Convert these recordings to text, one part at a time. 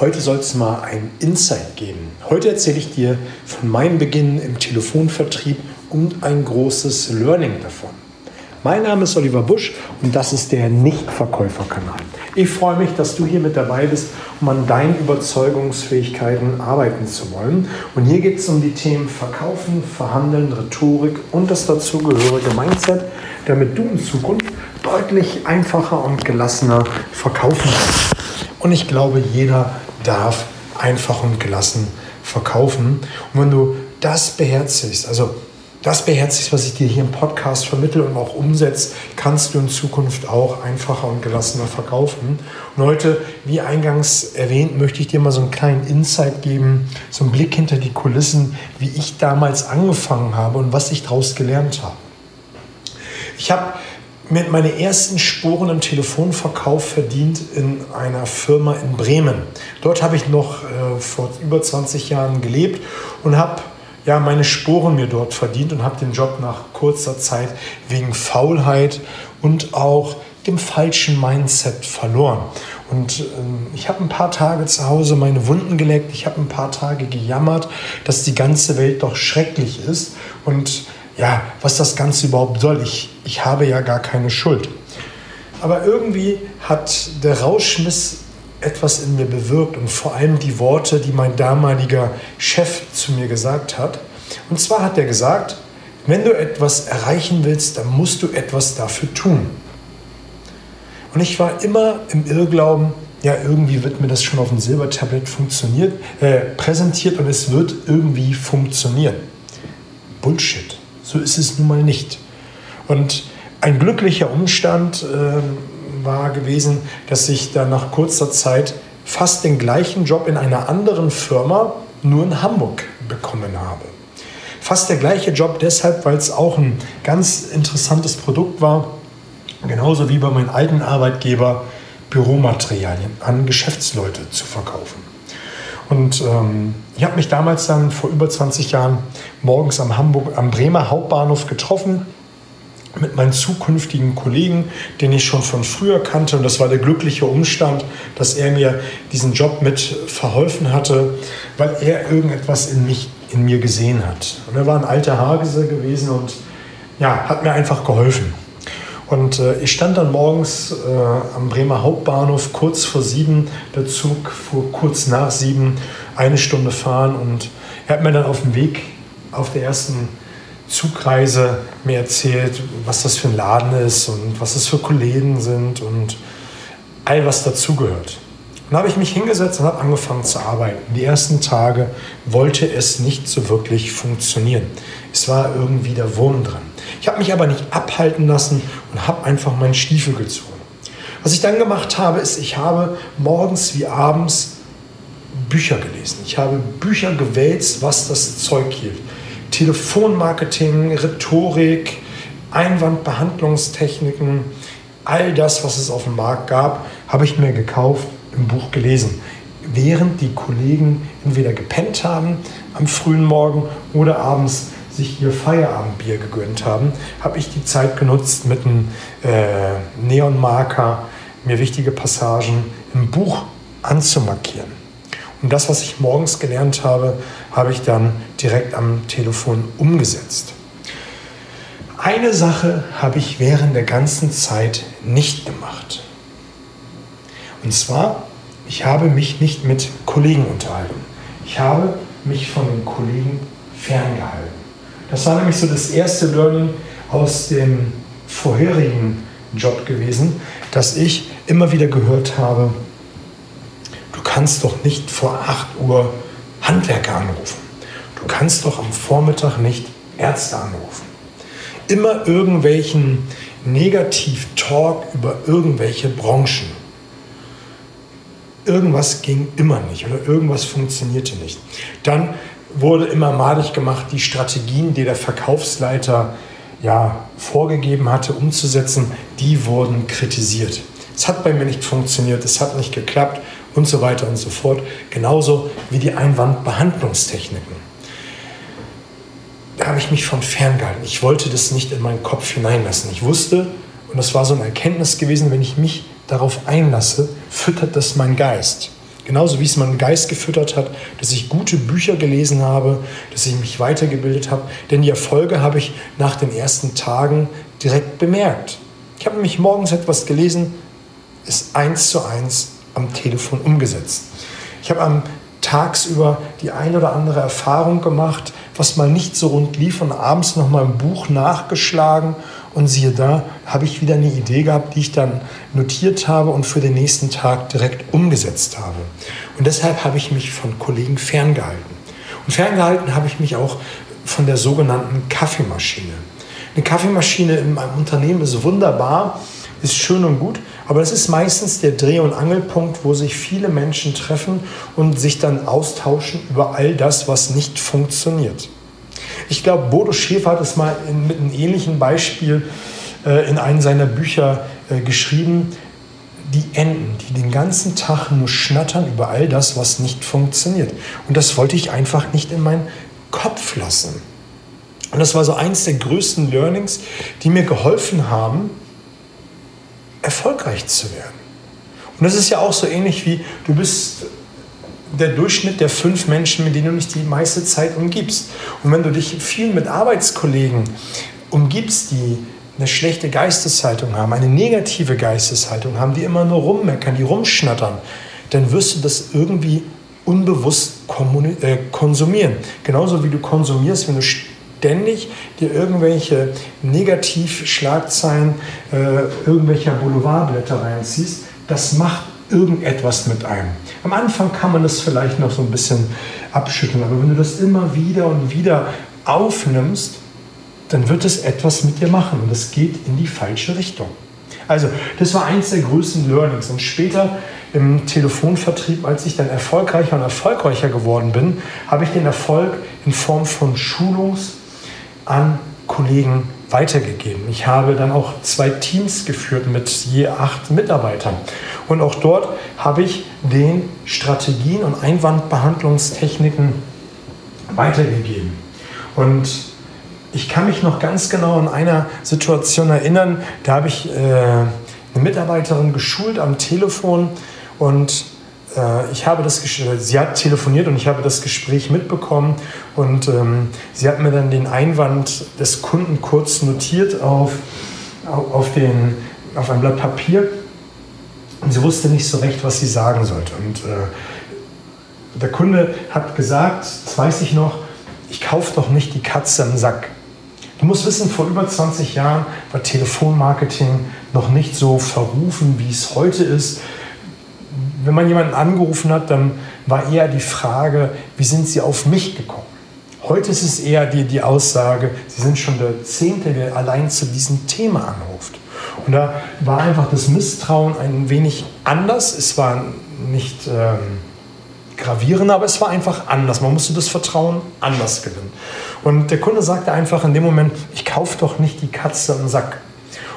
Heute soll es mal ein Insight geben. Heute erzähle ich dir von meinem Beginn im Telefonvertrieb und ein großes Learning davon. Mein Name ist Oliver Busch und das ist der Nichtverkäuferkanal. Ich freue mich, dass du hier mit dabei bist, um an deinen Überzeugungsfähigkeiten arbeiten zu wollen. Und hier geht es um die Themen Verkaufen, Verhandeln, Rhetorik und das dazugehörige Mindset, damit du in Zukunft deutlich einfacher und gelassener verkaufen kannst. Und ich glaube, jeder darf einfach und gelassen verkaufen. Und wenn du das beherzigst, also das beherzigst, was ich dir hier im Podcast vermittle und auch umsetzt, kannst du in Zukunft auch einfacher und gelassener verkaufen. Und heute, wie eingangs erwähnt, möchte ich dir mal so einen kleinen Insight geben, so einen Blick hinter die Kulissen, wie ich damals angefangen habe und was ich daraus gelernt habe. Ich habe mit meine ersten Sporen im Telefonverkauf verdient in einer Firma in Bremen. Dort habe ich noch äh, vor über 20 Jahren gelebt und habe ja, meine Sporen mir dort verdient und habe den Job nach kurzer Zeit wegen Faulheit und auch dem falschen Mindset verloren. Und ähm, ich habe ein paar Tage zu Hause meine Wunden geleckt, ich habe ein paar Tage gejammert, dass die ganze Welt doch schrecklich ist und ja, was das Ganze überhaupt soll. Ich, ich habe ja gar keine Schuld. Aber irgendwie hat der Rauschmiss etwas in mir bewirkt und vor allem die Worte, die mein damaliger Chef zu mir gesagt hat. Und zwar hat er gesagt, wenn du etwas erreichen willst, dann musst du etwas dafür tun. Und ich war immer im Irrglauben, ja, irgendwie wird mir das schon auf dem Silbertablett funktioniert, äh, präsentiert und es wird irgendwie funktionieren. Bullshit. So ist es nun mal nicht. Und ein glücklicher Umstand äh, war gewesen, dass ich dann nach kurzer Zeit fast den gleichen Job in einer anderen Firma, nur in Hamburg, bekommen habe. Fast der gleiche Job deshalb, weil es auch ein ganz interessantes Produkt war, genauso wie bei meinem alten Arbeitgeber, Büromaterialien an Geschäftsleute zu verkaufen. Und ähm, ich habe mich damals dann vor über 20 Jahren morgens am, Hamburg, am Bremer Hauptbahnhof getroffen mit meinen zukünftigen Kollegen, den ich schon von früher kannte. Und das war der glückliche Umstand, dass er mir diesen Job mit verholfen hatte, weil er irgendetwas in, mich, in mir gesehen hat. Und er war ein alter Hagese gewesen und ja, hat mir einfach geholfen. Und äh, ich stand dann morgens äh, am Bremer Hauptbahnhof kurz vor sieben. Der Zug fuhr kurz nach sieben, eine Stunde fahren. Und er hat mir dann auf dem Weg auf der ersten Zugreise mir erzählt, was das für ein Laden ist und was das für Kollegen sind und all was dazugehört. Dann habe ich mich hingesetzt und habe angefangen zu arbeiten. Die ersten Tage wollte es nicht so wirklich funktionieren. Es war irgendwie der Wurm dran. Ich habe mich aber nicht abhalten lassen und habe einfach meinen Stiefel gezogen. Was ich dann gemacht habe, ist, ich habe morgens wie abends Bücher gelesen. Ich habe Bücher gewälzt, was das Zeug hielt. Telefonmarketing, Rhetorik, Einwandbehandlungstechniken, all das, was es auf dem Markt gab, habe ich mir gekauft, im Buch gelesen. Während die Kollegen entweder gepennt haben am frühen Morgen oder abends sich ihr Feierabendbier gegönnt haben, habe ich die Zeit genutzt, mit einem äh, Neonmarker mir wichtige Passagen im Buch anzumarkieren. Und das, was ich morgens gelernt habe, habe ich dann direkt am Telefon umgesetzt. Eine Sache habe ich während der ganzen Zeit nicht gemacht. Und zwar, ich habe mich nicht mit Kollegen unterhalten. Ich habe mich von den Kollegen ferngehalten. Das war nämlich so das erste Learning aus dem vorherigen Job gewesen, dass ich immer wieder gehört habe, du kannst doch nicht vor 8 Uhr Handwerker anrufen. Du kannst doch am Vormittag nicht Ärzte anrufen. Immer irgendwelchen Negativ-Talk über irgendwelche Branchen. Irgendwas ging immer nicht oder irgendwas funktionierte nicht. Dann wurde immer malig gemacht, die Strategien, die der Verkaufsleiter ja, vorgegeben hatte, umzusetzen, die wurden kritisiert. Es hat bei mir nicht funktioniert, es hat nicht geklappt und so weiter und so fort. Genauso wie die Einwandbehandlungstechniken. Da habe ich mich von ferngehalten. Ich wollte das nicht in meinen Kopf hineinlassen. Ich wusste, und das war so eine Erkenntnis gewesen, wenn ich mich darauf einlasse, füttert das mein Geist. Genauso wie es meinen Geist gefüttert hat, dass ich gute Bücher gelesen habe, dass ich mich weitergebildet habe. Denn die Erfolge habe ich nach den ersten Tagen direkt bemerkt. Ich habe nämlich morgens etwas gelesen, ist eins zu eins am Telefon umgesetzt. Ich habe am tagsüber die ein oder andere Erfahrung gemacht, was mal nicht so rund lief und abends noch mal ein Buch nachgeschlagen und siehe da, habe ich wieder eine Idee gehabt, die ich dann notiert habe und für den nächsten Tag direkt umgesetzt habe. Und deshalb habe ich mich von Kollegen ferngehalten. Und ferngehalten habe ich mich auch von der sogenannten Kaffeemaschine. Eine Kaffeemaschine in einem Unternehmen ist wunderbar, ist schön und gut, aber es ist meistens der Dreh- und Angelpunkt, wo sich viele Menschen treffen und sich dann austauschen über all das, was nicht funktioniert. Ich glaube, Bodo Schäfer hat es mal in, mit einem ähnlichen Beispiel äh, in einem seiner Bücher äh, geschrieben. Die Enten, die den ganzen Tag nur schnattern über all das, was nicht funktioniert. Und das wollte ich einfach nicht in meinen Kopf lassen. Und das war so eins der größten Learnings, die mir geholfen haben, erfolgreich zu werden. Und das ist ja auch so ähnlich wie du bist der Durchschnitt der fünf Menschen, mit denen du dich die meiste Zeit umgibst. Und wenn du dich viel mit Arbeitskollegen umgibst, die eine schlechte Geisteshaltung haben, eine negative Geisteshaltung haben, die immer nur rummeckern, die rumschnattern, dann wirst du das irgendwie unbewusst äh, konsumieren. Genauso wie du konsumierst, wenn du ständig dir irgendwelche Negativschlagzeilen, äh, irgendwelcher Boulevardblätter reinziehst. Das macht irgendetwas mit einem. Am Anfang kann man das vielleicht noch so ein bisschen abschütteln, aber wenn du das immer wieder und wieder aufnimmst, dann wird es etwas mit dir machen und es geht in die falsche Richtung. Also, das war eins der größten Learnings. Und später im Telefonvertrieb, als ich dann erfolgreicher und erfolgreicher geworden bin, habe ich den Erfolg in Form von Schulungs- an Kollegen weitergegeben. Ich habe dann auch zwei Teams geführt mit je acht Mitarbeitern. Und auch dort habe ich den Strategien und Einwandbehandlungstechniken weitergegeben. Und ich kann mich noch ganz genau an einer Situation erinnern, da habe ich äh, eine Mitarbeiterin geschult am Telefon und ich habe das, sie hat telefoniert und ich habe das Gespräch mitbekommen und ähm, sie hat mir dann den Einwand des Kunden kurz notiert auf, auf, den, auf ein Blatt Papier und sie wusste nicht so recht, was sie sagen sollte. Und äh, der Kunde hat gesagt, das weiß ich noch, ich kaufe doch nicht die Katze im Sack. Du musst wissen, vor über 20 Jahren war Telefonmarketing noch nicht so verrufen, wie es heute ist wenn man jemanden angerufen hat, dann war eher die Frage, wie sind Sie auf mich gekommen? Heute ist es eher die, die Aussage, Sie sind schon der Zehnte, der allein zu diesem Thema anruft. Und da war einfach das Misstrauen ein wenig anders. Es war nicht ähm, gravierend, aber es war einfach anders. Man musste das Vertrauen anders gewinnen. Und der Kunde sagte einfach in dem Moment, ich kaufe doch nicht die Katze im Sack.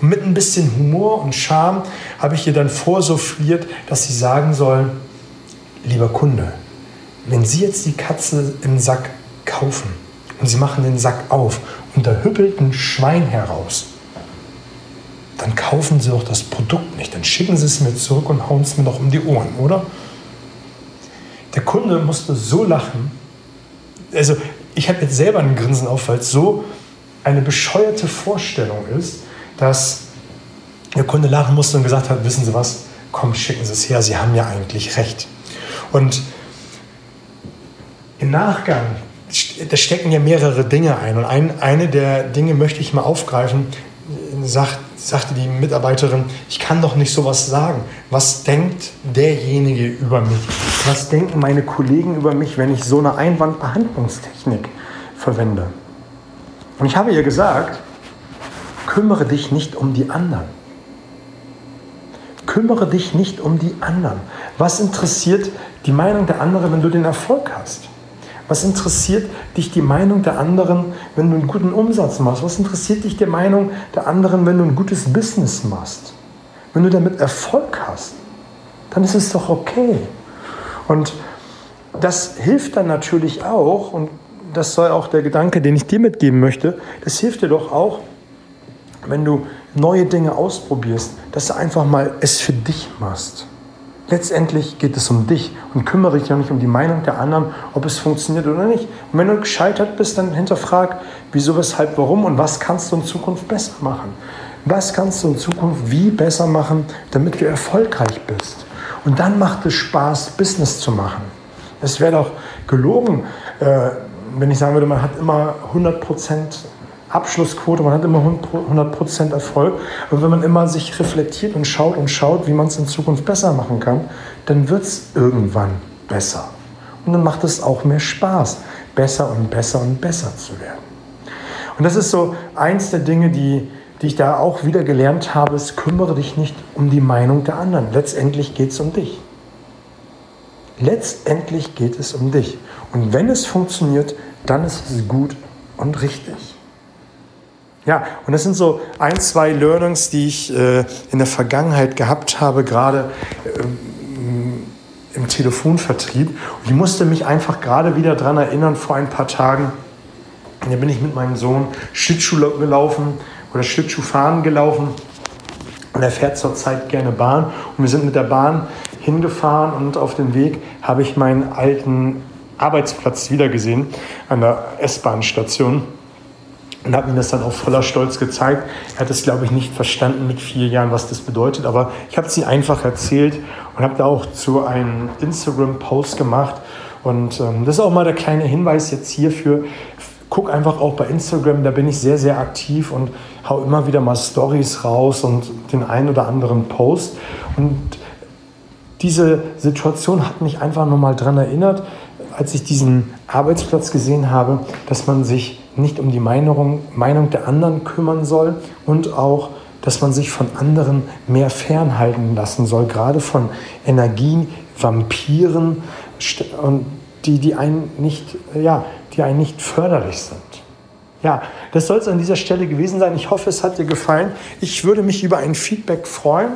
Und mit ein bisschen Humor und Charme habe ich ihr dann vorsouffliert, dass sie sagen soll, lieber Kunde, wenn Sie jetzt die Katze im Sack kaufen und Sie machen den Sack auf und da hüppelt ein Schwein heraus, dann kaufen Sie doch das Produkt nicht. Dann schicken Sie es mir zurück und hauen es mir doch um die Ohren, oder? Der Kunde musste so lachen. Also ich habe jetzt selber ein Grinsen auf, weil es so eine bescheuerte Vorstellung ist, dass der Kunde lachen musste und gesagt hat, wissen Sie was, komm, schicken Sie es her, Sie haben ja eigentlich recht. Und im Nachgang, da stecken ja mehrere Dinge ein. Und ein, eine der Dinge möchte ich mal aufgreifen, sagt, sagte die Mitarbeiterin, ich kann doch nicht sowas sagen. Was denkt derjenige über mich? Was denken meine Kollegen über mich, wenn ich so eine Einwandbehandlungstechnik verwende? Und ich habe ihr gesagt, kümmere dich nicht um die anderen. Kümmere dich nicht um die anderen. Was interessiert die Meinung der anderen, wenn du den Erfolg hast? Was interessiert dich die Meinung der anderen, wenn du einen guten Umsatz machst? Was interessiert dich die Meinung der anderen, wenn du ein gutes Business machst? Wenn du damit Erfolg hast, dann ist es doch okay. Und das hilft dann natürlich auch, und das soll auch der Gedanke, den ich dir mitgeben möchte, das hilft dir doch auch, wenn du neue Dinge ausprobierst, dass du einfach mal es für dich machst. Letztendlich geht es um dich und kümmere dich ja nicht um die Meinung der anderen, ob es funktioniert oder nicht. Und wenn du gescheitert bist, dann hinterfrag, wieso, weshalb, warum und was kannst du in Zukunft besser machen. Was kannst du in Zukunft wie besser machen, damit du erfolgreich bist. Und dann macht es Spaß, Business zu machen. Es wäre doch gelogen, äh, wenn ich sagen würde, man hat immer 100 Prozent Abschlussquote, man hat immer 100% Erfolg. Und wenn man immer sich reflektiert und schaut und schaut, wie man es in Zukunft besser machen kann, dann wird es irgendwann besser. Und dann macht es auch mehr Spaß, besser und besser und besser zu werden. Und das ist so eins der Dinge, die, die ich da auch wieder gelernt habe, ist, kümmere dich nicht um die Meinung der anderen. Letztendlich geht es um dich. Letztendlich geht es um dich. Und wenn es funktioniert, dann ist es gut und richtig. Ja, und das sind so ein, zwei Learnings, die ich äh, in der Vergangenheit gehabt habe, gerade ähm, im Telefonvertrieb. Und ich musste mich einfach gerade wieder daran erinnern, vor ein paar Tagen, da bin ich mit meinem Sohn Schlittschuh gelaufen oder Schlittschuhfahren gelaufen. Und er fährt zurzeit gerne Bahn. Und wir sind mit der Bahn hingefahren und auf dem Weg habe ich meinen alten Arbeitsplatz wiedergesehen an der S-Bahn-Station und habe ihm das dann auch voller Stolz gezeigt. Er hat es, glaube ich, nicht verstanden mit vier Jahren, was das bedeutet, aber ich habe es ihm einfach erzählt und habe da auch zu einem Instagram-Post gemacht. Und ähm, das ist auch mal der kleine Hinweis jetzt hierfür. Guck einfach auch bei Instagram, da bin ich sehr, sehr aktiv und hau immer wieder mal Stories raus und den einen oder anderen Post. Und diese Situation hat mich einfach nochmal daran erinnert, als ich diesen Arbeitsplatz gesehen habe, dass man sich nicht um die Meinung, Meinung der anderen kümmern soll und auch, dass man sich von anderen mehr fernhalten lassen soll, gerade von Energien, Vampiren, die, die, einen nicht, ja, die einen nicht förderlich sind. Ja, das soll es an dieser Stelle gewesen sein. Ich hoffe, es hat dir gefallen. Ich würde mich über ein Feedback freuen.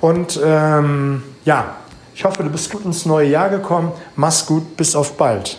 Und ähm, ja, ich hoffe, du bist gut ins neue Jahr gekommen. Mach's gut, bis auf bald.